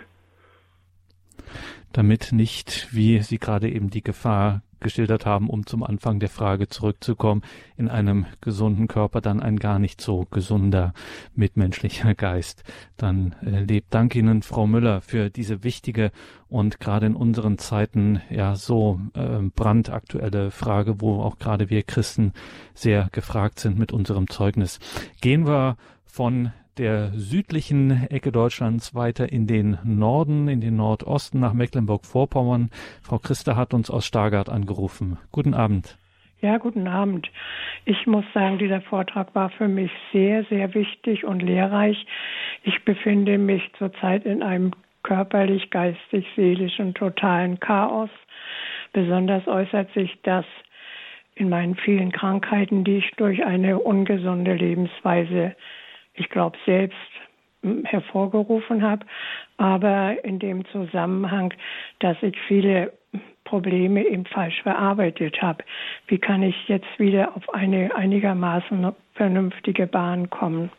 Damit nicht, wie Sie gerade eben die Gefahr geschildert haben, um zum Anfang der Frage zurückzukommen, in einem gesunden Körper dann ein gar nicht so gesunder mitmenschlicher Geist dann äh, lebt. Danke Ihnen, Frau Müller, für diese wichtige und gerade in unseren Zeiten ja so äh, brandaktuelle Frage, wo auch gerade wir Christen sehr gefragt sind mit unserem Zeugnis. Gehen wir von der südlichen Ecke Deutschlands weiter in den Norden, in den Nordosten nach Mecklenburg-Vorpommern. Frau Christa hat uns aus Stargard angerufen. Guten Abend. Ja, guten Abend. Ich muss sagen, dieser Vortrag war für mich sehr, sehr wichtig und lehrreich. Ich befinde mich zurzeit in einem körperlich, geistig, seelischen totalen Chaos. Besonders äußert sich das in meinen vielen Krankheiten, die ich durch eine ungesunde Lebensweise ich glaube, selbst hervorgerufen habe, aber in dem Zusammenhang, dass ich viele Probleme eben falsch verarbeitet habe. Wie kann ich jetzt wieder auf eine einigermaßen vernünftige Bahn kommen?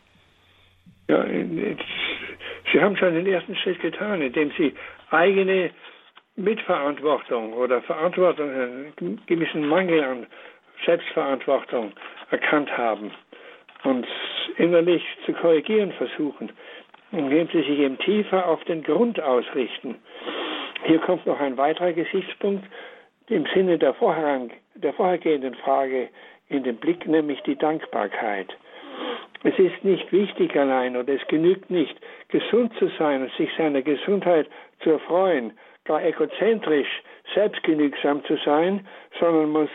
Ja, Sie haben schon den ersten Schritt getan, indem Sie eigene Mitverantwortung oder Verantwortung, einen gewissen Mangel an Selbstverantwortung erkannt haben und innerlich zu korrigieren versuchen, indem sie sich eben tiefer auf den Grund ausrichten. Hier kommt noch ein weiterer Gesichtspunkt im Sinne der, vorher, der vorhergehenden Frage in den Blick, nämlich die Dankbarkeit. Es ist nicht wichtig allein oder es genügt nicht, gesund zu sein und sich seiner Gesundheit zu erfreuen, gar egozentrisch, selbstgenügsam zu sein, sondern muss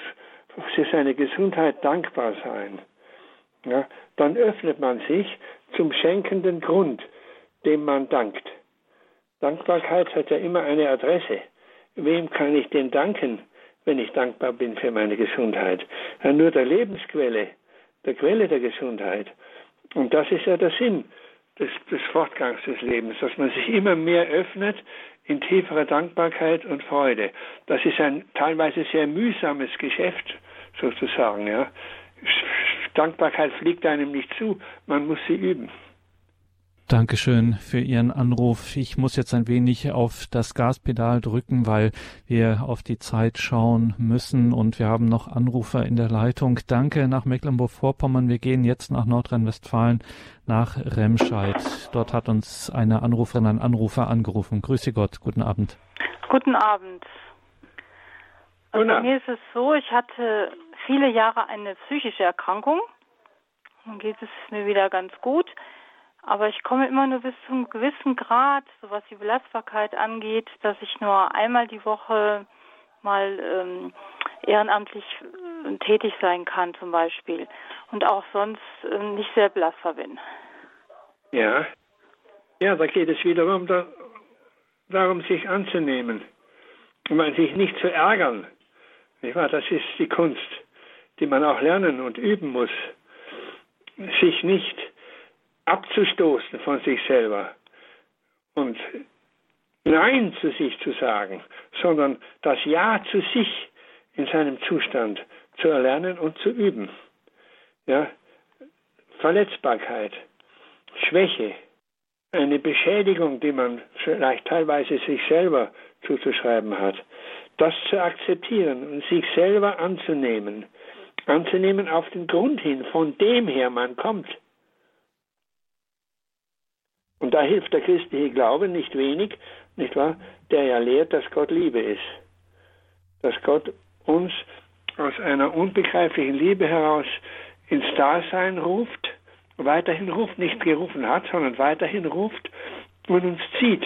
für seine Gesundheit dankbar sein. Ja, dann öffnet man sich zum schenkenden Grund, dem man dankt. Dankbarkeit hat ja immer eine Adresse. Wem kann ich denn danken, wenn ich dankbar bin für meine Gesundheit? Ja, nur der Lebensquelle, der Quelle der Gesundheit. Und das ist ja der Sinn des, des Fortgangs des Lebens, dass man sich immer mehr öffnet in tieferer Dankbarkeit und Freude. Das ist ein teilweise sehr mühsames Geschäft, sozusagen. Ja. Dankbarkeit fliegt einem nicht zu, man muss sie üben. Dankeschön für Ihren Anruf. Ich muss jetzt ein wenig auf das Gaspedal drücken, weil wir auf die Zeit schauen müssen und wir haben noch Anrufer in der Leitung. Danke nach Mecklenburg-Vorpommern. Wir gehen jetzt nach Nordrhein-Westfalen, nach Remscheid. Dort hat uns eine Anruferin, ein Anrufer angerufen. Grüße Gott. Guten Abend. Guten Abend. Also bei mir ist es so, ich hatte viele Jahre eine psychische Erkrankung. Dann geht es mir wieder ganz gut. Aber ich komme immer nur bis zu einem gewissen Grad, so was die Belastbarkeit angeht, dass ich nur einmal die Woche mal ähm, ehrenamtlich äh, tätig sein kann zum Beispiel und auch sonst äh, nicht sehr belastbar bin. Ja, ja, da geht es wiederum da, darum, sich anzunehmen, um sich nicht zu ärgern. Nicht wahr? Das ist die Kunst, die man auch lernen und üben muss. Sich nicht abzustoßen von sich selber und Nein zu sich zu sagen, sondern das Ja zu sich in seinem Zustand zu erlernen und zu üben. Ja, Verletzbarkeit, Schwäche, eine Beschädigung, die man vielleicht teilweise sich selber zuzuschreiben hat, das zu akzeptieren und sich selber anzunehmen, anzunehmen auf den Grund hin, von dem her man kommt. Und da hilft der christliche Glaube nicht wenig, nicht wahr? Der ja lehrt, dass Gott Liebe ist. Dass Gott uns aus einer unbegreiflichen Liebe heraus ins Dasein ruft, weiterhin ruft, nicht gerufen hat, sondern weiterhin ruft und uns zieht.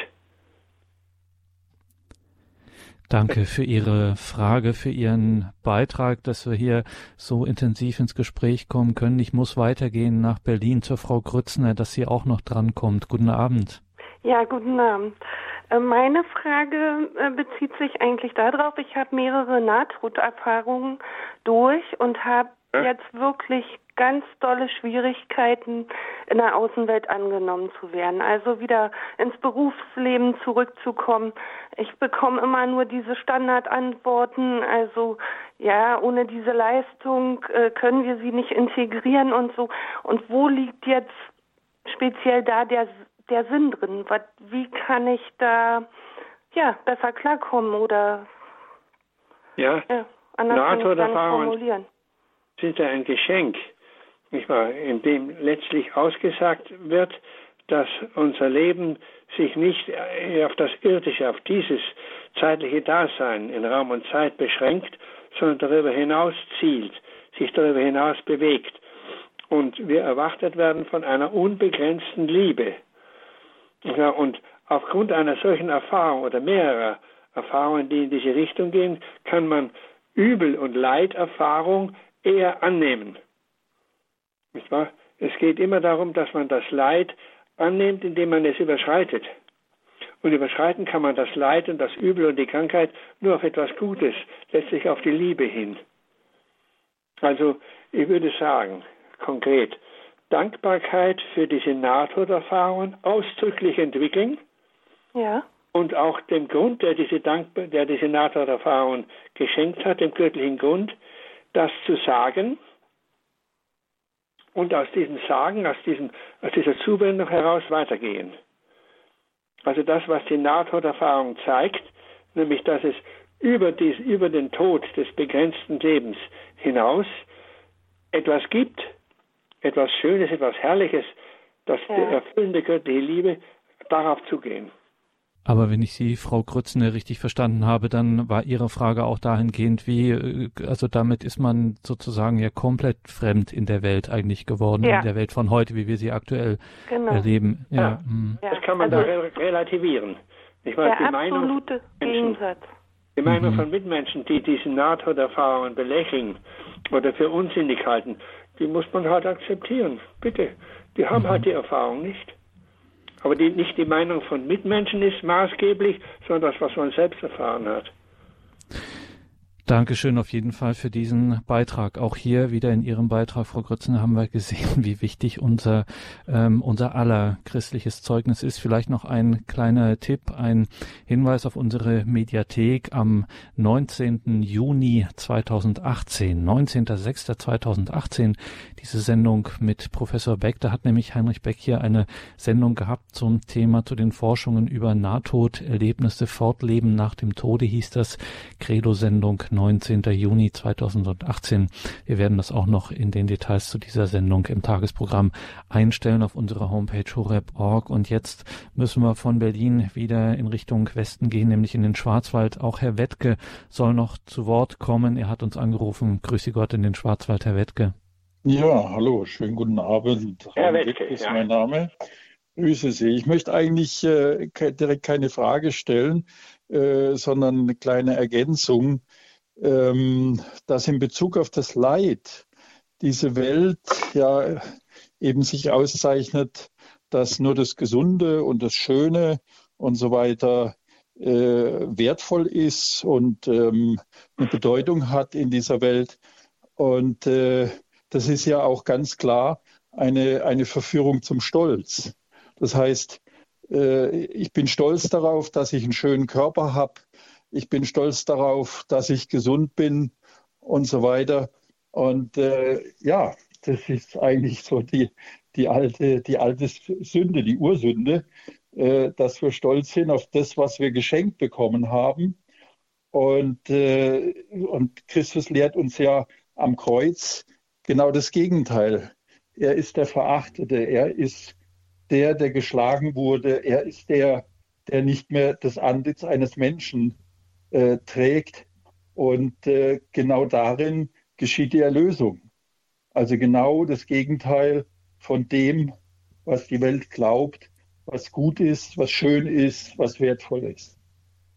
Danke für Ihre Frage, für Ihren Beitrag, dass wir hier so intensiv ins Gespräch kommen können. Ich muss weitergehen nach Berlin zur Frau Grützner, dass sie auch noch drankommt. Guten Abend. Ja, guten Abend. Äh, meine Frage äh, bezieht sich eigentlich darauf, ich habe mehrere Nahtoderfahrungen durch und habe jetzt wirklich ganz tolle Schwierigkeiten, in der Außenwelt angenommen zu werden. Also wieder ins Berufsleben zurückzukommen. Ich bekomme immer nur diese Standardantworten. Also ja, ohne diese Leistung äh, können wir sie nicht integrieren und so. Und wo liegt jetzt speziell da der der Sinn drin? Was, wie kann ich da ja besser klarkommen oder ja, ja anders NATO-Erfahrungen formulieren? Sind ja ein Geschenk nicht wahr, in dem letztlich ausgesagt wird, dass unser Leben sich nicht auf das Irdische, auf dieses zeitliche Dasein in Raum und Zeit beschränkt, sondern darüber hinaus zielt, sich darüber hinaus bewegt und wir erwartet werden von einer unbegrenzten Liebe. Ja, und aufgrund einer solchen Erfahrung oder mehrerer Erfahrungen, die in diese Richtung gehen, kann man Übel- und Leiterfahrung eher annehmen. Nicht wahr? Es geht immer darum, dass man das Leid annimmt, indem man es überschreitet. Und überschreiten kann man das Leid und das Übel und die Krankheit nur auf etwas Gutes, letztlich auf die Liebe hin. Also ich würde sagen, konkret, Dankbarkeit für diese Nahtoderfahrungen ausdrücklich entwickeln. Ja. Und auch dem Grund, der diese, Dank der diese Nahtoderfahrung geschenkt hat, dem göttlichen Grund, das zu sagen und aus diesem Sagen, aus, diesem, aus dieser Zuwendung heraus weitergehen. Also das, was die Nahtoderfahrung zeigt, nämlich dass es über, dies, über den Tod des begrenzten Lebens hinaus etwas gibt, etwas Schönes, etwas Herrliches, das ja. erfüllende göttliche Liebe, darauf zugehen. Aber wenn ich Sie, Frau Grützner, richtig verstanden habe, dann war Ihre Frage auch dahingehend, wie, äh, also damit ist man sozusagen ja komplett fremd in der Welt eigentlich geworden, ja. in der Welt von heute, wie wir sie aktuell genau. erleben. Ja. ja. Mhm. Das kann man also, da relativieren. Ich meine, Der absolute Gegensatz. Die Meinung mhm. von Mitmenschen, die diese Nahtoderfahrungen belächeln oder für unsinnig halten, die muss man halt akzeptieren. Bitte. Die haben mhm. halt die Erfahrung nicht. Aber die, nicht die Meinung von Mitmenschen ist maßgeblich, sondern das, was man selbst erfahren hat. Dankeschön auf jeden Fall für diesen Beitrag. Auch hier wieder in Ihrem Beitrag, Frau Grützen, haben wir gesehen, wie wichtig unser, ähm, unser aller christliches Zeugnis ist. Vielleicht noch ein kleiner Tipp, ein Hinweis auf unsere Mediathek am 19. Juni 2018, 19.06.2018, diese Sendung mit Professor Beck. Da hat nämlich Heinrich Beck hier eine Sendung gehabt zum Thema, zu den Forschungen über Nahtoderlebnisse, Fortleben nach dem Tode hieß das, Credo-Sendung 19. Juni 2018. Wir werden das auch noch in den Details zu dieser Sendung im Tagesprogramm einstellen auf unserer Homepage horeb.org. Und jetzt müssen wir von Berlin wieder in Richtung Westen gehen, nämlich in den Schwarzwald. Auch Herr Wettke soll noch zu Wort kommen. Er hat uns angerufen. Grüße Gott in den Schwarzwald, Herr Wettke. Ja, hallo, schönen guten Abend. Herr Wettke ist ja. mein Name. Grüße Sie. Ich möchte eigentlich äh, direkt keine Frage stellen, äh, sondern eine kleine Ergänzung ähm, dass in Bezug auf das Leid diese Welt ja eben sich auszeichnet, dass nur das Gesunde und das Schöne und so weiter äh, wertvoll ist und ähm, eine Bedeutung hat in dieser Welt. Und äh, das ist ja auch ganz klar eine, eine Verführung zum Stolz. Das heißt, äh, ich bin stolz darauf, dass ich einen schönen Körper habe, ich bin stolz darauf, dass ich gesund bin und so weiter. Und äh, ja, das ist eigentlich so die, die, alte, die alte Sünde, die Ursünde, äh, dass wir stolz sind auf das, was wir geschenkt bekommen haben. Und, äh, und Christus lehrt uns ja am Kreuz genau das Gegenteil. Er ist der Verachtete, er ist der, der geschlagen wurde, er ist der, der nicht mehr das Antlitz eines Menschen äh, trägt. Und äh, genau darin geschieht die Erlösung. Also genau das Gegenteil von dem, was die Welt glaubt, was gut ist, was schön ist, was wertvoll ist.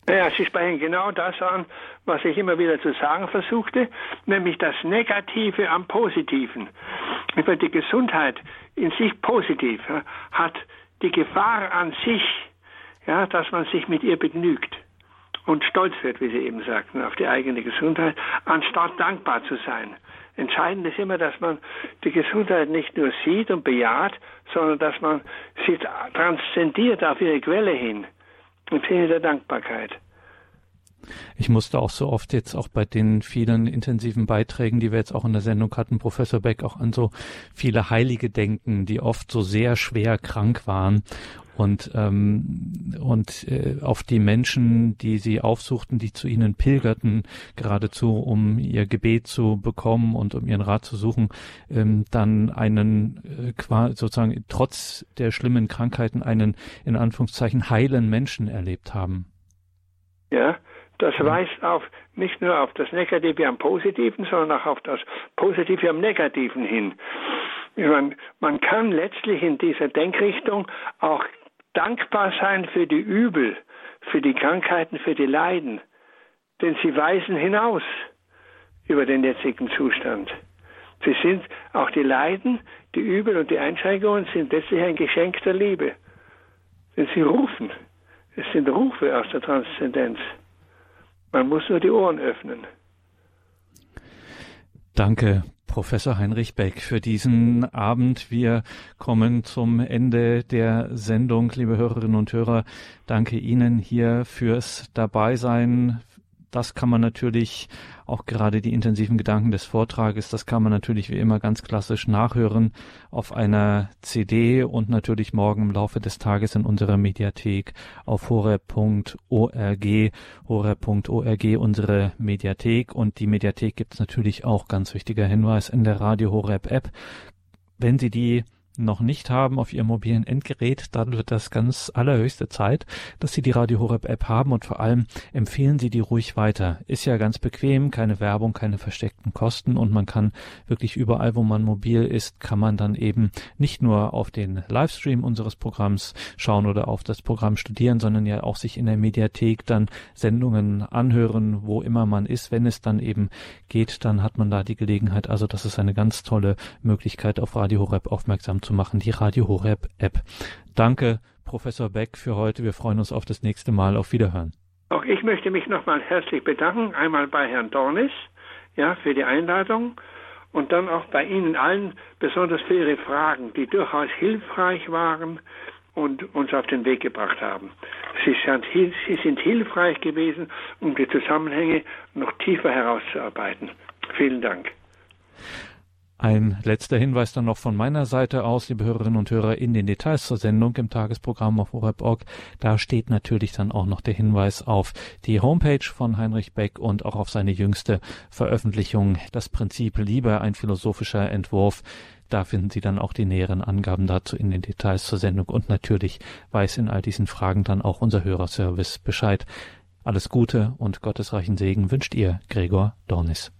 Ja, Sie sprechen genau das an, was ich immer wieder zu sagen versuchte, nämlich das Negative am Positiven. Über die Gesundheit in sich positiv hat die Gefahr an sich, ja, dass man sich mit ihr begnügt und stolz wird, wie Sie eben sagten, auf die eigene Gesundheit, anstatt dankbar zu sein. Entscheidend ist immer, dass man die Gesundheit nicht nur sieht und bejaht, sondern dass man sie transzendiert auf ihre Quelle hin, im Sinne der Dankbarkeit. Ich musste auch so oft jetzt auch bei den vielen intensiven Beiträgen, die wir jetzt auch in der Sendung hatten, Professor Beck, auch an so viele Heilige denken, die oft so sehr schwer krank waren und ähm, und äh, auf die Menschen, die sie aufsuchten, die zu ihnen pilgerten, geradezu um ihr Gebet zu bekommen und um ihren Rat zu suchen, ähm, dann einen äh, sozusagen trotz der schlimmen Krankheiten einen in Anführungszeichen heilen Menschen erlebt haben. Ja, das weist auf nicht nur auf das Negative am Positiven, sondern auch auf das Positive am Negativen hin. Man, man kann letztlich in dieser Denkrichtung auch dankbar sein für die Übel, für die Krankheiten, für die Leiden, denn sie weisen hinaus über den jetzigen Zustand. Sie sind auch die Leiden, die Übel und die Einschränkungen sind letztlich ein Geschenk der Liebe. Denn sie rufen. Es sind Rufe aus der Transzendenz. Man muss nur die Ohren öffnen. Danke, Professor Heinrich Beck, für diesen Abend. Wir kommen zum Ende der Sendung, liebe Hörerinnen und Hörer. Danke Ihnen hier fürs Dabeisein, das kann man natürlich, auch gerade die intensiven Gedanken des Vortrages, das kann man natürlich wie immer ganz klassisch nachhören auf einer CD und natürlich morgen im Laufe des Tages in unserer Mediathek auf horeb.org, horeb.org unsere Mediathek und die Mediathek gibt es natürlich auch, ganz wichtiger Hinweis, in der Radio Horeb App. Wenn Sie die noch nicht haben auf Ihrem mobilen Endgerät, dann wird das ganz allerhöchste Zeit, dass Sie die Radio Horeb App haben und vor allem empfehlen Sie die ruhig weiter. Ist ja ganz bequem, keine Werbung, keine versteckten Kosten und man kann wirklich überall, wo man mobil ist, kann man dann eben nicht nur auf den Livestream unseres Programms schauen oder auf das Programm studieren, sondern ja auch sich in der Mediathek dann Sendungen anhören, wo immer man ist. Wenn es dann eben geht, dann hat man da die Gelegenheit. Also das ist eine ganz tolle Möglichkeit, auf Radio Horeb aufmerksam zu machen, die Radio Horeb App. Danke, Professor Beck, für heute. Wir freuen uns auf das nächste Mal. Auf Wiederhören. Auch ich möchte mich nochmal herzlich bedanken. Einmal bei Herrn Dornis, ja, für die Einladung und dann auch bei Ihnen allen, besonders für Ihre Fragen, die durchaus hilfreich waren und uns auf den Weg gebracht haben. Sie sind, Sie sind hilfreich gewesen, um die Zusammenhänge noch tiefer herauszuarbeiten. Vielen Dank. Ein letzter Hinweis dann noch von meiner Seite aus, liebe Hörerinnen und Hörer, in den Details zur Sendung im Tagesprogramm auf Horeb.org. Da steht natürlich dann auch noch der Hinweis auf die Homepage von Heinrich Beck und auch auf seine jüngste Veröffentlichung, das Prinzip Liebe, ein philosophischer Entwurf. Da finden Sie dann auch die näheren Angaben dazu in den Details zur Sendung und natürlich weiß in all diesen Fragen dann auch unser Hörerservice Bescheid. Alles Gute und gottesreichen Segen wünscht ihr, Gregor Dornis.